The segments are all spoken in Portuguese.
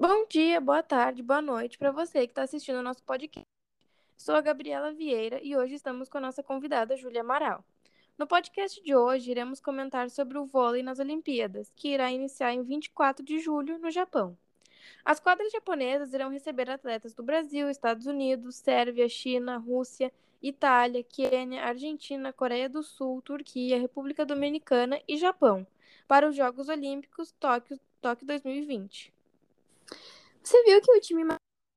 Bom dia, boa tarde, boa noite para você que está assistindo o nosso podcast. Sou a Gabriela Vieira e hoje estamos com a nossa convidada Júlia Amaral. No podcast de hoje, iremos comentar sobre o vôlei nas Olimpíadas, que irá iniciar em 24 de julho, no Japão. As quadras japonesas irão receber atletas do Brasil, Estados Unidos, Sérvia, China, Rússia, Itália, Quênia, Argentina, Coreia do Sul, Turquia, República Dominicana e Japão, para os Jogos Olímpicos Tóquio, Tóquio 2020. Você viu que o time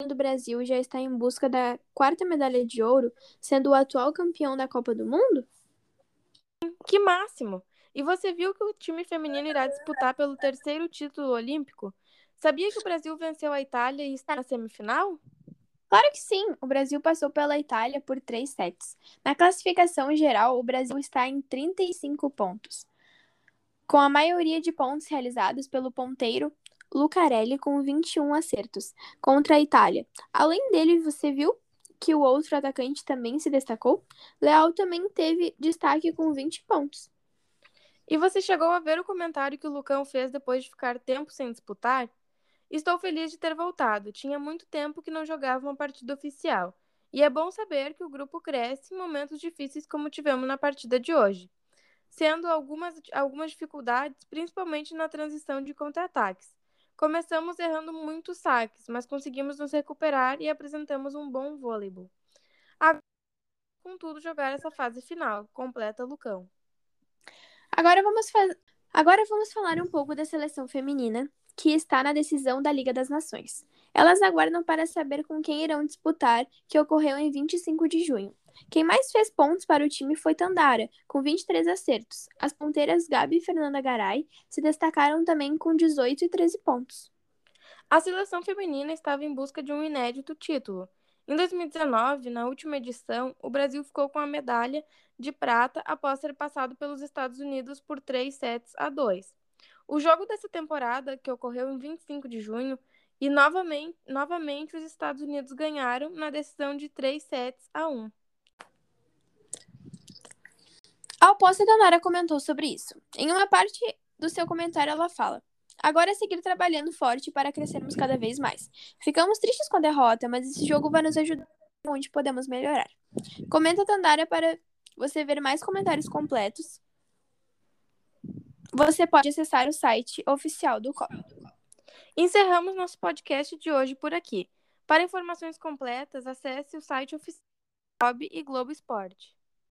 do Brasil já está em busca da quarta medalha de ouro, sendo o atual campeão da Copa do Mundo? Que máximo! E você viu que o time feminino irá disputar pelo terceiro título olímpico? Sabia que o Brasil venceu a Itália e está na semifinal? Claro que sim! O Brasil passou pela Itália por três sets. Na classificação geral, o Brasil está em 35 pontos, com a maioria de pontos realizados pelo ponteiro Lucarelli com 21 acertos contra a Itália. Além dele, você viu que o outro atacante também se destacou? Leal também teve destaque com 20 pontos. E você chegou a ver o comentário que o Lucão fez depois de ficar tempo sem disputar? Estou feliz de ter voltado. Tinha muito tempo que não jogava uma partida oficial. E é bom saber que o grupo cresce em momentos difíceis como tivemos na partida de hoje, sendo algumas, algumas dificuldades, principalmente na transição de contra-ataques. Começamos errando muitos saques, mas conseguimos nos recuperar e apresentamos um bom vôleibol. Agora, contudo, jogar essa fase final, completa Lucão. Agora vamos, Agora vamos falar um pouco da seleção feminina, que está na decisão da Liga das Nações. Elas aguardam para saber com quem irão disputar, que ocorreu em 25 de junho. Quem mais fez pontos para o time foi Tandara, com 23 acertos. As ponteiras Gabi e Fernanda Garay se destacaram também com 18 e 13 pontos. A seleção feminina estava em busca de um inédito título. Em 2019, na última edição, o Brasil ficou com a medalha de prata após ter passado pelos Estados Unidos por 3 sets a 2. O jogo dessa temporada, que ocorreu em 25 de junho, e novamente, novamente os Estados Unidos ganharam na decisão de 3 sets a 1. A oposta da Nara comentou sobre isso. Em uma parte do seu comentário, ela fala: Agora é seguir trabalhando forte para crescermos cada vez mais. Ficamos tristes com a derrota, mas esse jogo vai nos ajudar onde podemos melhorar. Comenta Tandara para você ver mais comentários completos. Você pode acessar o site oficial do COB. Encerramos nosso podcast de hoje por aqui. Para informações completas, acesse o site oficial do COB e Globo Esporte.